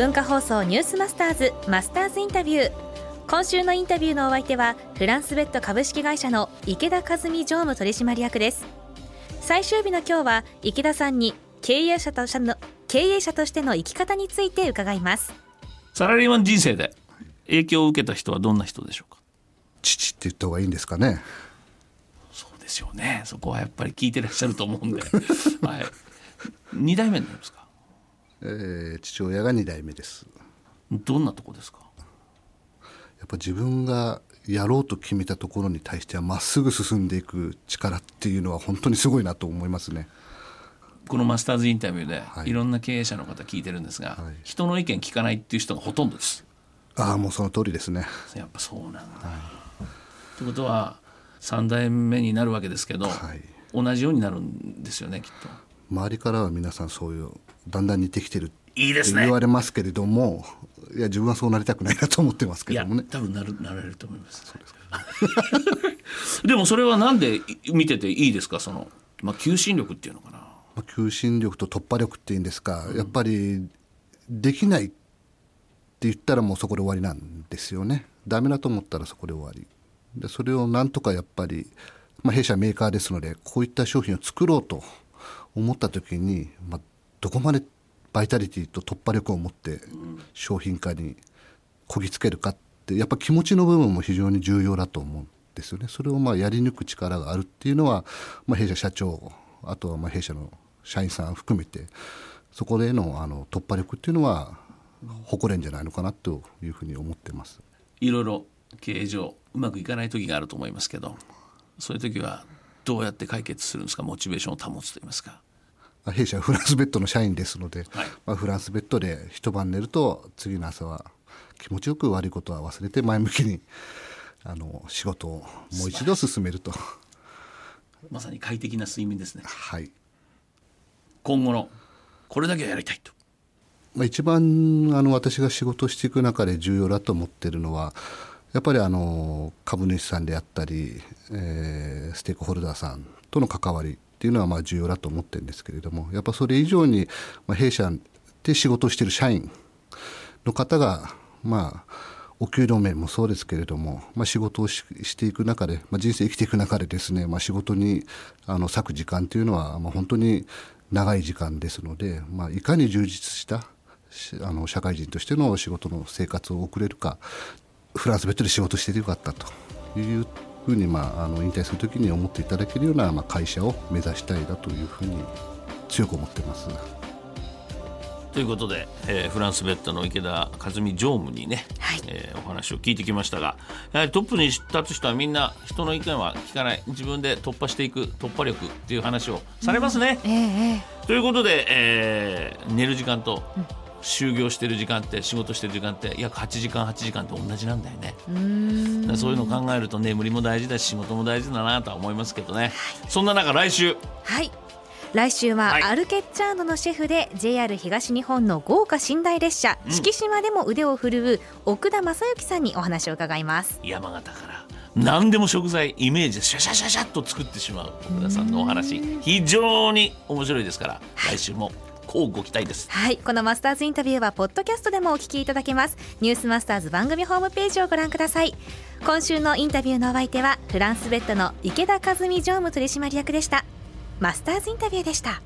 文化放送ニュースマスターズマスターズインタビュー。今週のインタビューのお相手はフランスベッド株式会社の池田和美常務取締役です。最終日の今日は池田さんに経営者としての経営者としての生き方について伺います。サラリーマン人生で影響を受けた人はどんな人でしょうか？父って言った方がいいんですかね。そうですよね。そこはやっぱり聞いてらっしゃると思うんで、はい、2代目になりますか、えー、父親が2代目ですどんなとこですか？やっぱ自分がやろうと決めたところに対してはまっすぐ進んでいく力っていうのは本当にすごいなと思いますね。このマスターズインタビューでいろんな経営者の方聞いてるんですが、はい、人の意見聞かないっていう人がほとんどです。ああもうその通りですね。やっぱそうなんだ。はい、ということは3代目になるわけですけど、はい、同じようになるんですよねきっと。周りからは皆さんそういうだんだん似てきてるいいですね。言われますけれどもいや自分はそうなりたくないなと思ってますけどもね多分なるなられると思います。そうですか。でもそれはなんで見てていいですか？その、まあ、求心力っていうのかな、まあ、求心力と突破力っていうんですか、うん、やっぱりできないって言ったらもうそこで終わりなんですよね。ダメだと思ったらそこで終わり。でそれをなんとかやっぱり、まあ、弊社メーカーですのでこういった商品を作ろうと思った時に、まあ、どこまでバイタリティと突破力を持って商品化にこぎつけるかってやっぱ気持ちの部分も非常に重要だと思うんですよね。それをまあやり抜く力があるっていうのは、まあ、弊社社長あとはまあ弊社の社員さん含めてそこでのあの突破力っていうのは誇れんじゃないのかなというふうに思ってます。いろいろ経営上うまくいかない時があると思いますけどそういう時はどうやって解決するんですか？モチベーションを保つと言いますか？弊社はフランスベッドの社員ですので、はい、まあ、フランスベッドで一晩寝ると次の朝は気持ちよく悪いことは忘れて前向きにあの仕事をもう一度進めると。まさに快適な睡眠ですね。はい。今後のこれだけはやりたいと、まあ、一番あの私が仕事をしていく中で重要だと思っているのはやっぱりあの株主さんであったり、えー、ステークホルダーさんとの関わりっていうのはまあ重要だと思ってるんですけれどもやっぱそれ以上に、まあ、弊社で仕事をしている社員の方がまあお給料面もそうですけれども、まあ、仕事をしていく中で、まあ、人生生きていく中でですね、まあ、仕事にあの割く時間というのは、まあ、本当に長い時間ですので、まあ、いかに充実したあの社会人としての仕事の生活を送れるかフランスベッドで仕事しててよかったというふうに、まあ、あの引退するときに思っていただけるような、まあ、会社を目指したいなというふうに強く思ってます。ということで、えー、フランスベッドの池田和美常務にね、はい、えー、お話を聞いてきましたがやはりトップに立つ人はみんな人の意見は聞かない。自分で突破していく突破力っていう話をされますね。うん。えー、ということで、えー、寝る時間と、うん就業してる時間って仕事してる時間って約8時間8時間と同じなんだよねそういうのを考えると眠りも大事だし仕事も大事だなとは思いますけどね、はい、そんな中来週。はい。来週はアルケッチャーノのシェフで JR 東日本の豪華寝台列車、四季島でも腕を振るう奥田正幸さんにお話を伺います。山形から。何でも食材イメージでシャシャシャシャっと作ってしまう奥田さんのお話。非常に面白いですから来週もこうご期待です。はいこのマスターズインタビューはポッドキャストでもお聞きいただけます。ニュースマスターズ番組ホームページをご覧ください。今週のインタビューのお相手はフランスベッドの池田和美常務取締役でした。マスターズインタビューでした。